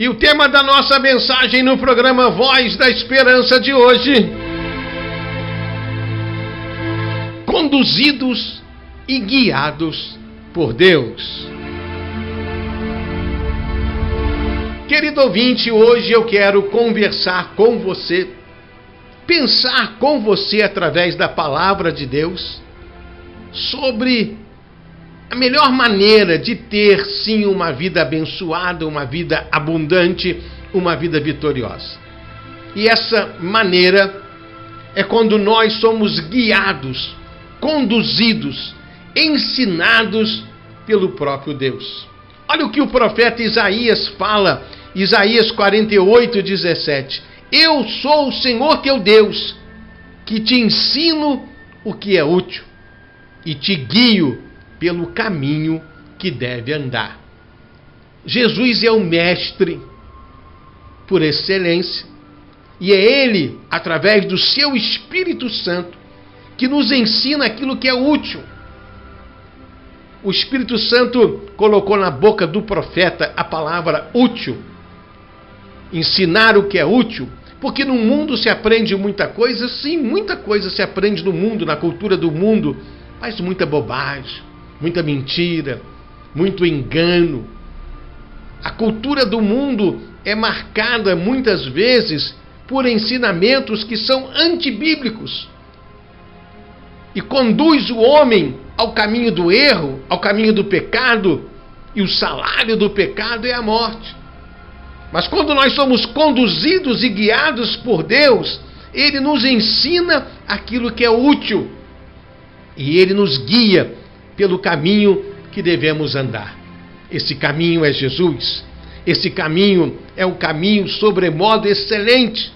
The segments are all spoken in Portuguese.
E o tema da nossa mensagem no programa Voz da Esperança de hoje: Conduzidos e guiados por Deus. Querido ouvinte, hoje eu quero conversar com você, pensar com você através da palavra de Deus sobre a melhor maneira de ter sim uma vida abençoada, uma vida abundante, uma vida vitoriosa. E essa maneira é quando nós somos guiados, conduzidos, ensinados pelo próprio Deus. Olha o que o profeta Isaías fala, Isaías 48, 17. Eu sou o Senhor teu Deus, que te ensino o que é útil e te guio pelo caminho que deve andar. Jesus é o mestre por excelência, e é ele, através do seu Espírito Santo, que nos ensina aquilo que é útil. O Espírito Santo colocou na boca do profeta a palavra útil. Ensinar o que é útil, porque no mundo se aprende muita coisa, sim, muita coisa se aprende no mundo, na cultura do mundo, mas muita bobagem muita mentira, muito engano. A cultura do mundo é marcada muitas vezes por ensinamentos que são antibíblicos e conduz o homem ao caminho do erro, ao caminho do pecado, e o salário do pecado é a morte. Mas quando nós somos conduzidos e guiados por Deus, Ele nos ensina aquilo que é útil e Ele nos guia pelo caminho que devemos andar. Esse caminho é Jesus. Esse caminho é um caminho sobremodo excelente.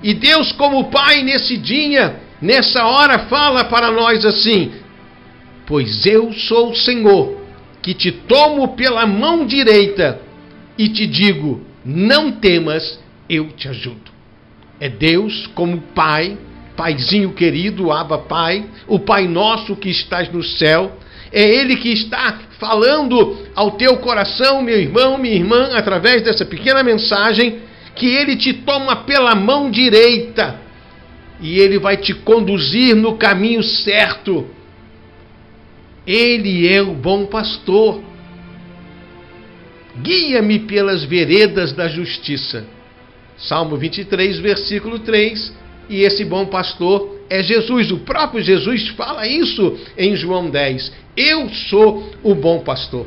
E Deus, como Pai, nesse dia, nessa hora, fala para nós assim: Pois eu sou o Senhor, que te tomo pela mão direita e te digo: Não temas, eu te ajudo. É Deus, como Pai, Paizinho querido, Abba Pai, o Pai nosso que estás no céu, é Ele que está falando ao teu coração, meu irmão, minha irmã, através dessa pequena mensagem, que Ele te toma pela mão direita e Ele vai te conduzir no caminho certo. Ele é o bom pastor. Guia-me pelas veredas da justiça. Salmo 23, versículo 3. E esse bom pastor é Jesus. O próprio Jesus fala isso em João 10. Eu sou o bom pastor.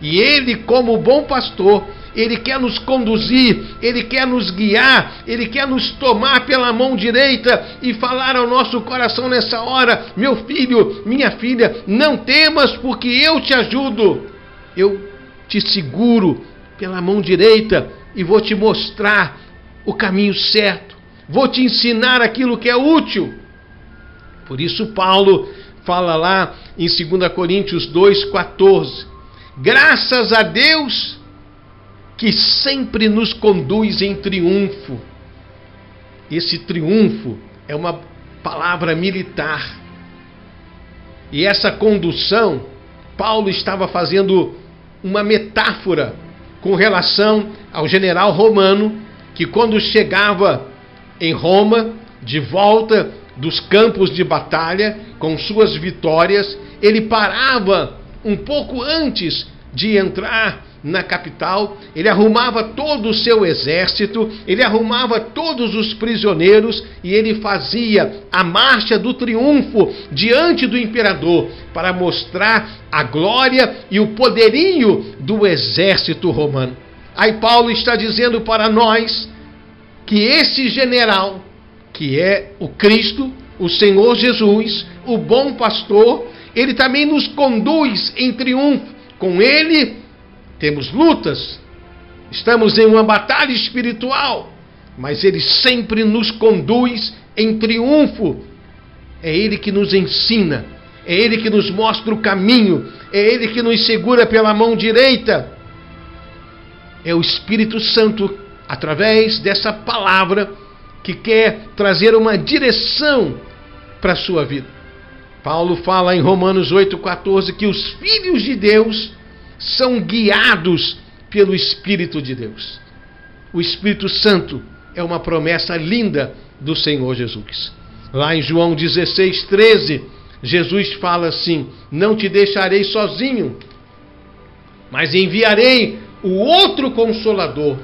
E ele, como bom pastor, ele quer nos conduzir, ele quer nos guiar, ele quer nos tomar pela mão direita e falar ao nosso coração nessa hora: meu filho, minha filha, não temas, porque eu te ajudo. Eu te seguro pela mão direita e vou te mostrar o caminho certo, vou te ensinar aquilo que é útil. Por isso, Paulo fala lá em 2 Coríntios 2,14: Graças a Deus que sempre nos conduz em triunfo. Esse triunfo é uma palavra militar. E essa condução, Paulo estava fazendo uma metáfora com relação ao general romano que, quando chegava em Roma, de volta dos campos de batalha, com suas vitórias, ele parava um pouco antes de entrar na capital, ele arrumava todo o seu exército, ele arrumava todos os prisioneiros e ele fazia a marcha do triunfo diante do imperador para mostrar a glória e o poderio do exército romano. Aí Paulo está dizendo para nós que esse general que é o Cristo, o Senhor Jesus, o bom pastor, ele também nos conduz em triunfo. Com ele temos lutas, estamos em uma batalha espiritual, mas ele sempre nos conduz em triunfo. É ele que nos ensina, é ele que nos mostra o caminho, é ele que nos segura pela mão direita. É o Espírito Santo, através dessa palavra, que quer trazer uma direção para a sua vida. Paulo fala em Romanos 8,14 que os filhos de Deus são guiados pelo Espírito de Deus. o Espírito Santo é uma promessa linda do Senhor Jesus. Lá em João 16, 13, Jesus fala assim: Não te deixarei sozinho, mas enviarei o outro consolador,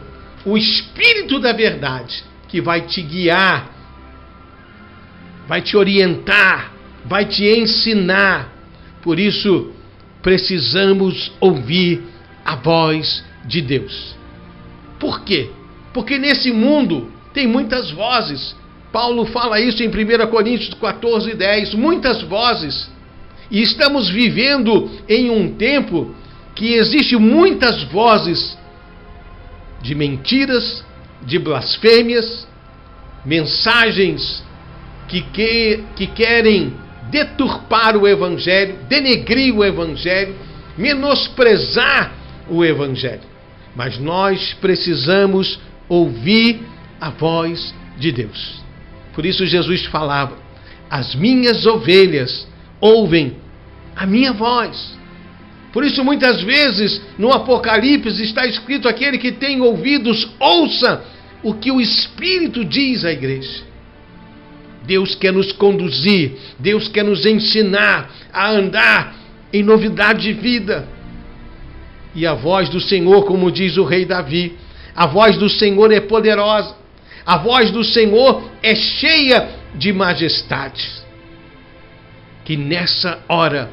o Espírito da Verdade, que vai te guiar, vai te orientar, vai te ensinar. Por isso, precisamos ouvir a voz de Deus. Por quê? Porque nesse mundo tem muitas vozes. Paulo fala isso em 1 Coríntios 14, 10. Muitas vozes. E estamos vivendo em um tempo que existe muitas vozes de mentiras, de blasfêmias, mensagens que, que, que querem deturpar o Evangelho, denegrir o Evangelho, menosprezar o Evangelho. Mas nós precisamos ouvir a voz de Deus. Por isso Jesus falava: As minhas ovelhas ouvem a minha voz. Por isso, muitas vezes, no Apocalipse está escrito: aquele que tem ouvidos, ouça o que o Espírito diz à igreja. Deus quer nos conduzir, Deus quer nos ensinar a andar em novidade de vida. E a voz do Senhor, como diz o rei Davi, a voz do Senhor é poderosa, a voz do Senhor é cheia de majestade. Que nessa hora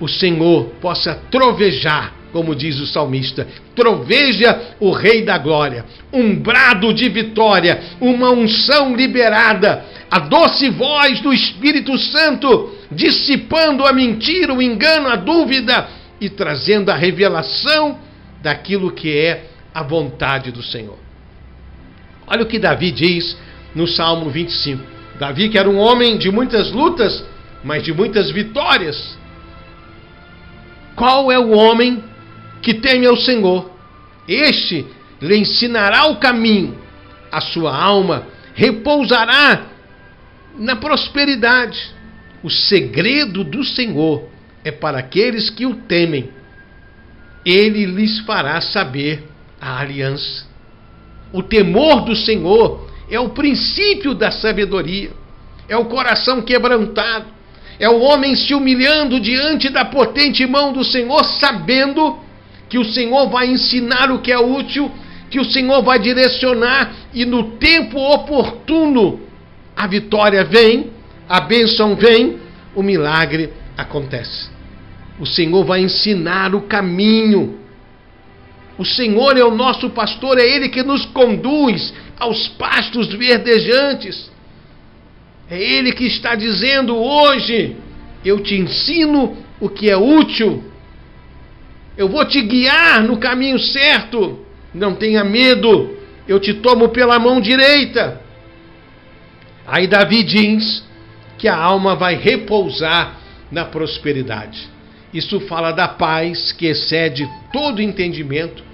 o Senhor possa trovejar, como diz o salmista, troveja o Rei da Glória, um brado de vitória, uma unção liberada, a doce voz do Espírito Santo, dissipando a mentira, o engano, a dúvida e trazendo a revelação daquilo que é a vontade do Senhor. Olha o que Davi diz no Salmo 25. Davi, que era um homem de muitas lutas, mas de muitas vitórias, qual é o homem que teme ao Senhor? Este lhe ensinará o caminho, a sua alma repousará na prosperidade. O segredo do Senhor é para aqueles que o temem. Ele lhes fará saber a aliança. O temor do Senhor é o princípio da sabedoria, é o coração quebrantado, é o homem se humilhando diante da potente mão do Senhor, sabendo que o Senhor vai ensinar o que é útil, que o Senhor vai direcionar e no tempo oportuno a vitória vem, a bênção vem, o milagre acontece. O Senhor vai ensinar o caminho. O Senhor é o nosso pastor, é Ele que nos conduz aos pastos verdejantes. É Ele que está dizendo hoje: eu te ensino o que é útil, eu vou te guiar no caminho certo. Não tenha medo, eu te tomo pela mão direita. Aí Davi diz que a alma vai repousar na prosperidade. Isso fala da paz que excede todo entendimento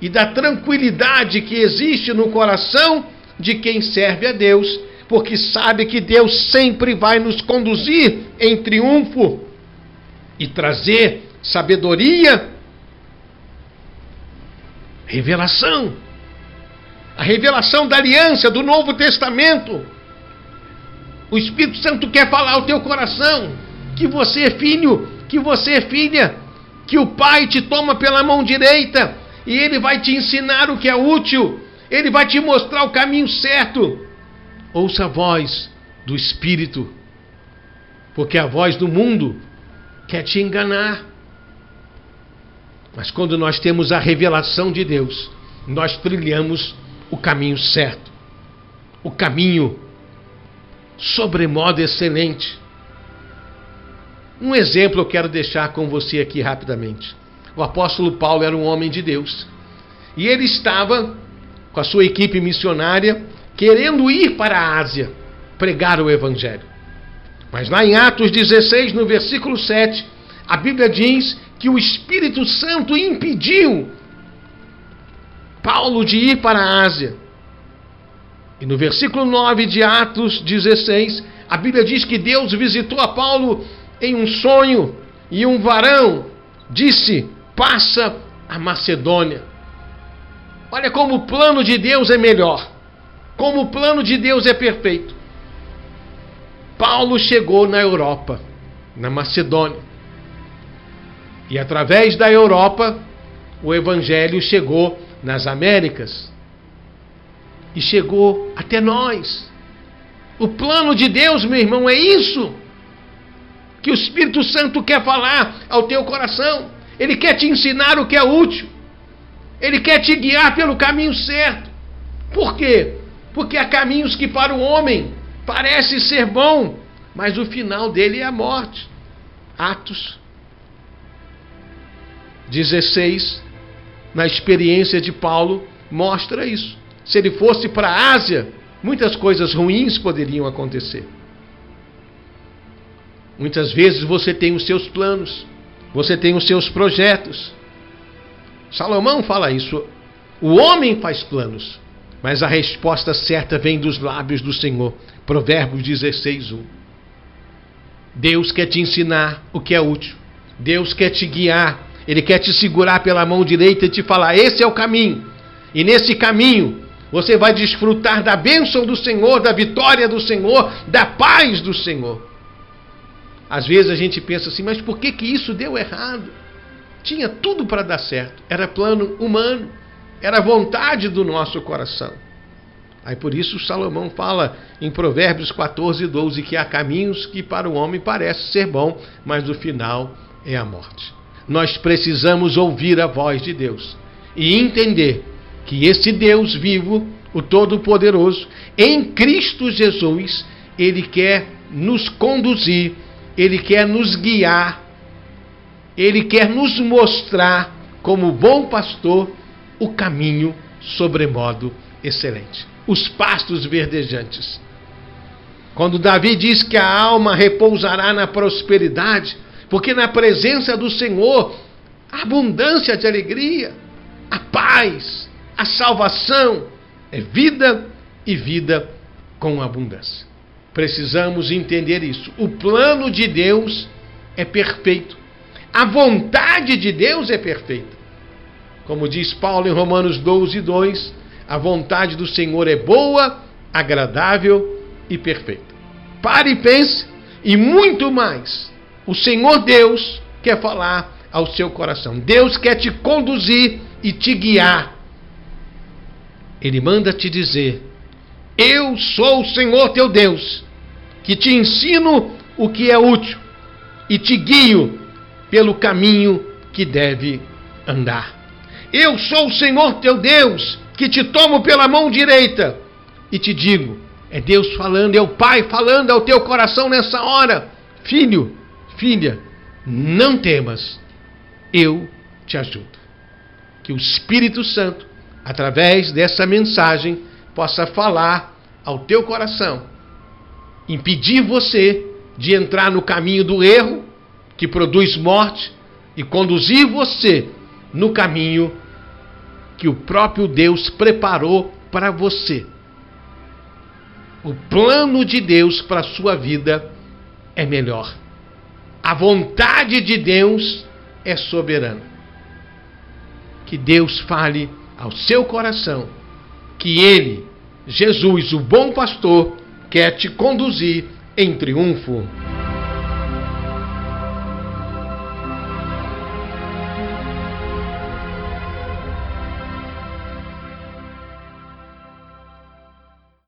e da tranquilidade que existe no coração de quem serve a Deus porque sabe que Deus sempre vai nos conduzir em triunfo e trazer sabedoria, revelação. A revelação da aliança do Novo Testamento. O Espírito Santo quer falar ao teu coração que você é filho, que você é filha, que o Pai te toma pela mão direita e ele vai te ensinar o que é útil, ele vai te mostrar o caminho certo. Ouça a voz do Espírito, porque a voz do mundo quer te enganar. Mas quando nós temos a revelação de Deus, nós trilhamos o caminho certo, o caminho sobremodo excelente. Um exemplo eu quero deixar com você aqui rapidamente. O apóstolo Paulo era um homem de Deus e ele estava com a sua equipe missionária querendo ir para a Ásia pregar o Evangelho. Mas lá em Atos 16, no versículo 7, a Bíblia diz que o Espírito Santo impediu Paulo de ir para a Ásia. E no versículo 9 de Atos 16, a Bíblia diz que Deus visitou a Paulo em um sonho e um varão disse: Passa a Macedônia. Olha como o plano de Deus é melhor. Como o plano de Deus é perfeito. Paulo chegou na Europa, na Macedônia. E através da Europa, o evangelho chegou nas Américas. E chegou até nós. O plano de Deus, meu irmão, é isso que o Espírito Santo quer falar ao teu coração. Ele quer te ensinar o que é útil. Ele quer te guiar pelo caminho certo. Por quê? Porque há caminhos que para o homem parece ser bom, mas o final dele é a morte. Atos 16, na experiência de Paulo, mostra isso. Se ele fosse para a Ásia, muitas coisas ruins poderiam acontecer. Muitas vezes você tem os seus planos, você tem os seus projetos. Salomão fala isso. O homem faz planos, mas a resposta certa vem dos lábios do Senhor. Provérbios 16, 1. Deus quer te ensinar o que é útil. Deus quer te guiar. Ele quer te segurar pela mão direita e te falar: esse é o caminho. E nesse caminho você vai desfrutar da bênção do Senhor, da vitória do Senhor, da paz do Senhor. Às vezes a gente pensa assim, mas por que, que isso deu errado? Tinha tudo para dar certo. Era plano humano, era vontade do nosso coração. Aí por isso Salomão fala em Provérbios 14, 12 que há caminhos que para o homem parece ser bom, mas o final é a morte. Nós precisamos ouvir a voz de Deus e entender que esse Deus vivo, o Todo-Poderoso, em Cristo Jesus, ele quer nos conduzir ele quer nos guiar, ele quer nos mostrar, como bom pastor, o caminho sobremodo excelente. Os pastos verdejantes. Quando Davi diz que a alma repousará na prosperidade, porque na presença do Senhor a abundância de alegria, a paz, a salvação é vida e vida com abundância. Precisamos entender isso. O plano de Deus é perfeito. A vontade de Deus é perfeita. Como diz Paulo em Romanos 12, 2, a vontade do Senhor é boa, agradável e perfeita. Pare e pense, e muito mais. O Senhor Deus quer falar ao seu coração. Deus quer te conduzir e te guiar. Ele manda te dizer eu sou o Senhor teu Deus, que te ensino o que é útil e te guio pelo caminho que deve andar. Eu sou o Senhor teu Deus, que te tomo pela mão direita e te digo: é Deus falando, é o Pai falando ao teu coração nessa hora. Filho, filha, não temas, eu te ajudo. Que o Espírito Santo, através dessa mensagem, possa falar ao teu coração, impedir você de entrar no caminho do erro, que produz morte, e conduzir você no caminho que o próprio Deus preparou para você. O plano de Deus para a sua vida é melhor. A vontade de Deus é soberana. Que Deus fale ao seu coração que Ele, Jesus, o bom pastor, quer te conduzir em triunfo.